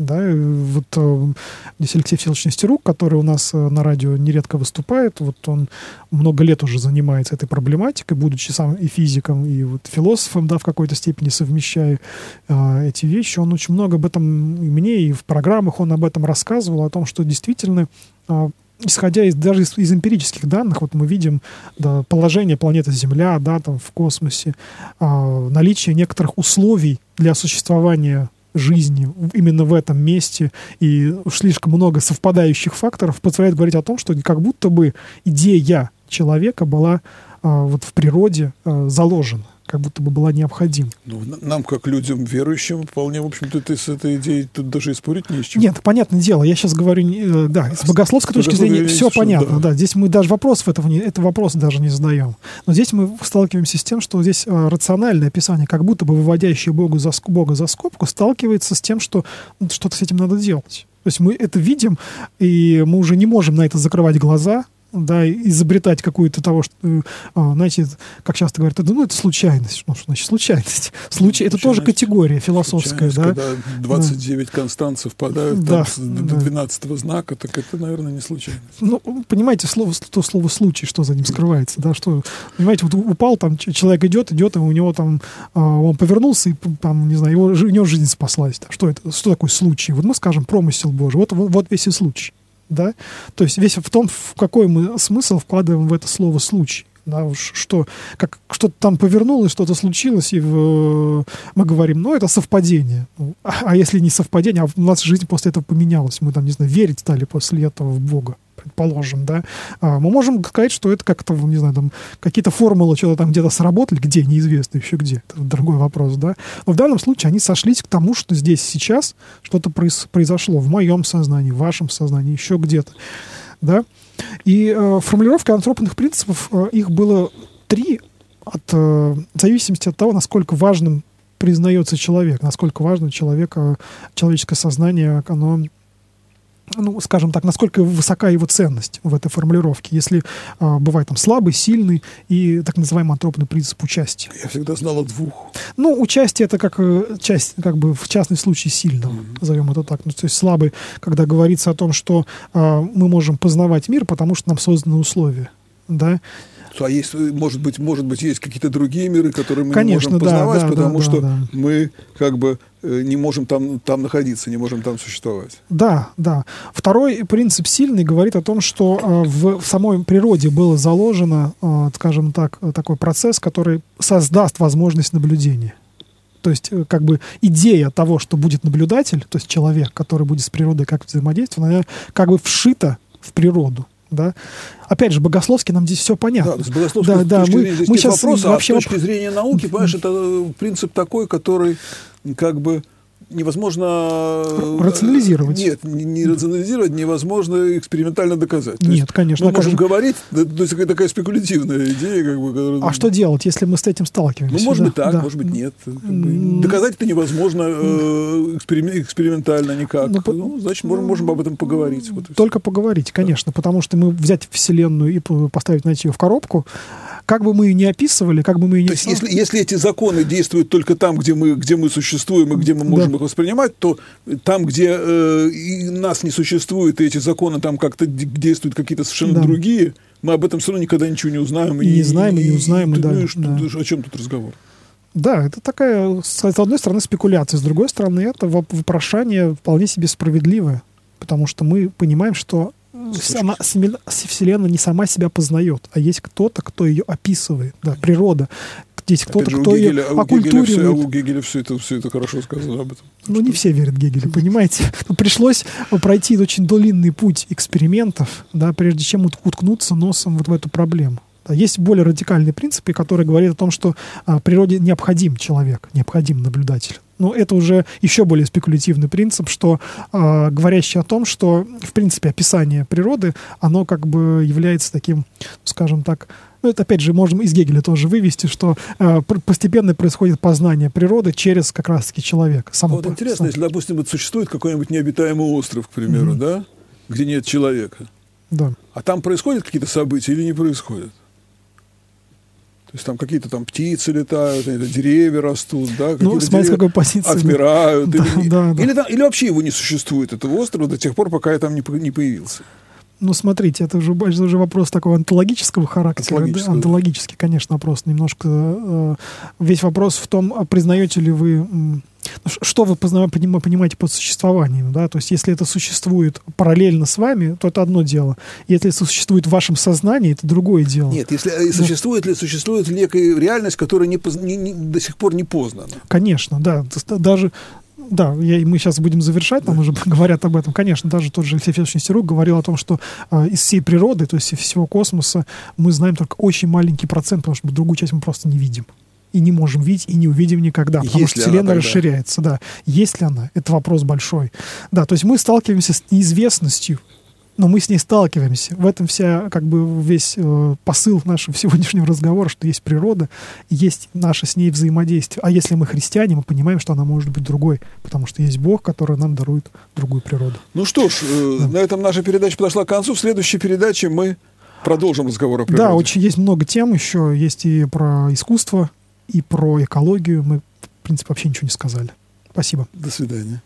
Да, вот э, здесь Алексей Всеволодович Нестерук, который у нас э, на радио нередко выступает, вот он много лет уже занимается этой проблематикой, будучи сам и физиком, и вот философом, да, в какой-то степени совмещая э, эти вещи. Он очень много об этом и мне, и в программах он об этом рассказывал, о том, что действительно э, исходя из, даже из, из эмпирических данных, вот мы видим да, положение планеты Земля да, там, в космосе, а, наличие некоторых условий для существования жизни именно в этом месте, и слишком много совпадающих факторов позволяет говорить о том, что как будто бы идея человека была а, вот в природе а, заложена как будто бы была необходима. Ну, нам, как людям верующим, вполне, в общем-то, ты с этой идеей тут даже и спорить не с чем. Нет, понятное дело, я сейчас говорю, э, да, с богословской точки зрения все понятно, да. да. Здесь мы даже вопросов этого не, это вопрос даже не задаем. Но здесь мы сталкиваемся с тем, что здесь э, рациональное описание, как будто бы выводящее Бога за, Бога за скобку, сталкивается с тем, что что-то с этим надо делать. То есть мы это видим, и мы уже не можем на это закрывать глаза, да, изобретать какую-то того, что, э, а, знаете, как часто говорят, ну, это случайность. Ну, что значит случайность? Случай, это тоже категория философская, да? Когда 29 да. констант совпадают да, там, да. до 12 знака, так это, наверное, не случайность. Ну, понимаете, слово, то слово случай, что за ним скрывается, да, что, понимаете, вот упал, там, человек идет, идет, и у него там, а, он повернулся, и там, не знаю, его, у него жизнь спаслась. Да. Что это, что такое случай? Вот мы скажем промысел Божий, вот, вот, вот весь и случай да, то есть весь в том, в какой мы смысл вкладываем в это слово «случай». Да, уж что, как что-то там повернулось, что-то случилось, и в, мы говорим, ну, это совпадение. Ну, а, а если не совпадение, а у нас жизнь после этого поменялась, мы там, не знаю, верить стали после этого в Бога предположим, да, а, мы можем сказать, что это как-то, не знаю, там, какие-то формулы что-то там где-то сработали, где, неизвестно еще где, это другой вопрос, да, но в данном случае они сошлись к тому, что здесь сейчас что-то произошло в моем сознании, в вашем сознании, еще где-то, да, и э, формулировка антропных принципов, э, их было три, от, э, в зависимости от того, насколько важным признается человек, насколько важно человека, человеческое сознание, оно ну, скажем так, насколько высока его ценность в этой формулировке, если э, бывает там слабый, сильный и так называемый антропный принцип участия. Я всегда знал о двух. Ну, участие это как э, часть, как бы в частный случай сильного, mm-hmm. назовем это так. Ну, то есть слабый, когда говорится о том, что э, мы можем познавать мир, потому что нам созданы условия, да, а есть, может быть, может быть, есть какие-то другие миры, которые мы Конечно, не можем познавать, да, да, потому да, что да. мы как бы э, не можем там, там находиться, не можем там существовать. Да, да. Второй принцип сильный говорит о том, что э, в, в самой природе было заложено, э, скажем так, такой процесс, который создаст возможность наблюдения. То есть, как бы идея того, что будет наблюдатель, то есть человек, который будет с природой как взаимодействовать, она как бы вшита в природу да. Опять же, богословски нам здесь все понятно. Да, с богословской да, точки да, зрения мы, здесь мы сейчас вопрос, вообще... а с точки зрения науки, понимаешь, это э, принцип такой, который как бы невозможно... Э, рационализировать. Нет, не, не рационализировать, невозможно экспериментально доказать. То Нет, есть, конечно. Мы можем говорить, то есть такая, такая спекулятивная идея. Как бы, которая... А что делать, если мы с этим сталкиваемся? Ну, может да, быть так, да. может быть нет. Доказать это невозможно э, экспериментально никак. Ну, ну, значит, можем, можем об этом поговорить. Вот Только поговорить, конечно, да. потому что мы взять Вселенную и поставить, найти ее в коробку, как бы мы ее не описывали, как бы мы ее не... То есть, если, если эти законы действуют только там, где мы, где мы существуем и где мы можем да. их воспринимать, то там, где э, нас не существует, и эти законы там как-то действуют какие-то совершенно да. другие, мы об этом все равно никогда ничего не узнаем. И, и не знаем, и, и не узнаем. И, и, да, ну, что, да. О чем тут разговор? Да, это такая, с одной стороны, спекуляция, с другой стороны, это вопрошание вполне себе справедливое, потому что мы понимаем, что сама, Вселенная не сама себя познает, а есть кто-то, кто ее описывает, да, природа. Есть кто-то, кто ее оккультуривает. У Гегеля все это, все это хорошо сказано об этом. Ну, не все верят Гегелю, понимаете? Ну, пришлось пройти очень длинный путь экспериментов, да, прежде чем уткнуться носом вот в эту проблему. Есть более радикальные принципы, которые говорят о том, что а, природе необходим человек, необходим наблюдатель. Но это уже еще более спекулятивный принцип, что а, говорящий о том, что, в принципе, описание природы, оно как бы является таким, скажем так, ну, это, опять же, можем из Гегеля тоже вывести, что э, постепенно происходит познание природы через как раз-таки человека. Само вот интересно, сам. если, допустим, вот существует какой-нибудь необитаемый остров, к примеру, mm-hmm. да, где нет человека. Да. А там происходят какие-то события или не происходят? То есть там какие-то там птицы летают, деревья растут, да, ну, смотри, с какой позиции. Отмирают. Да, или, да, да. Или, там, или вообще его не существует, этого острова, до тех пор, пока я там не, не появился. Ну, смотрите, это уже, это уже вопрос такого антологического характера. Антологического. Да, антологический, конечно, вопрос. Немножко э, весь вопрос в том, а признаете ли вы что вы понимаете под существованием, да, то есть если это существует параллельно с вами, то это одно дело. Если это существует в вашем сознании, это другое дело. Нет, если да. существует ли существует ли некая реальность, которая не, не, не, до сих пор не познана. Конечно, да, даже да, я, мы сейчас будем завершать, нам да. уже говорят об этом. Конечно, даже тот же Алексей Федорович Нестерук говорил о том, что э, из всей природы, то есть из всего космоса, мы знаем только очень маленький процент, потому что другую часть мы просто не видим и не можем видеть, и не увидим никогда, потому Есть что Вселенная расширяется. Да. Есть ли она? Это вопрос большой. Да, то есть мы сталкиваемся с неизвестностью, но мы с ней сталкиваемся. В этом вся, как бы, весь э, посыл нашего сегодняшнего разговора, что есть природа, есть наше с ней взаимодействие. А если мы христиане, мы понимаем, что она может быть другой, потому что есть Бог, который нам дарует другую природу. Ну что ж, э, да. на этом наша передача подошла к концу. В следующей передаче мы продолжим разговор о природе. Да, очень есть много тем еще. Есть и про искусство, и про экологию мы, в принципе, вообще ничего не сказали. Спасибо. До свидания.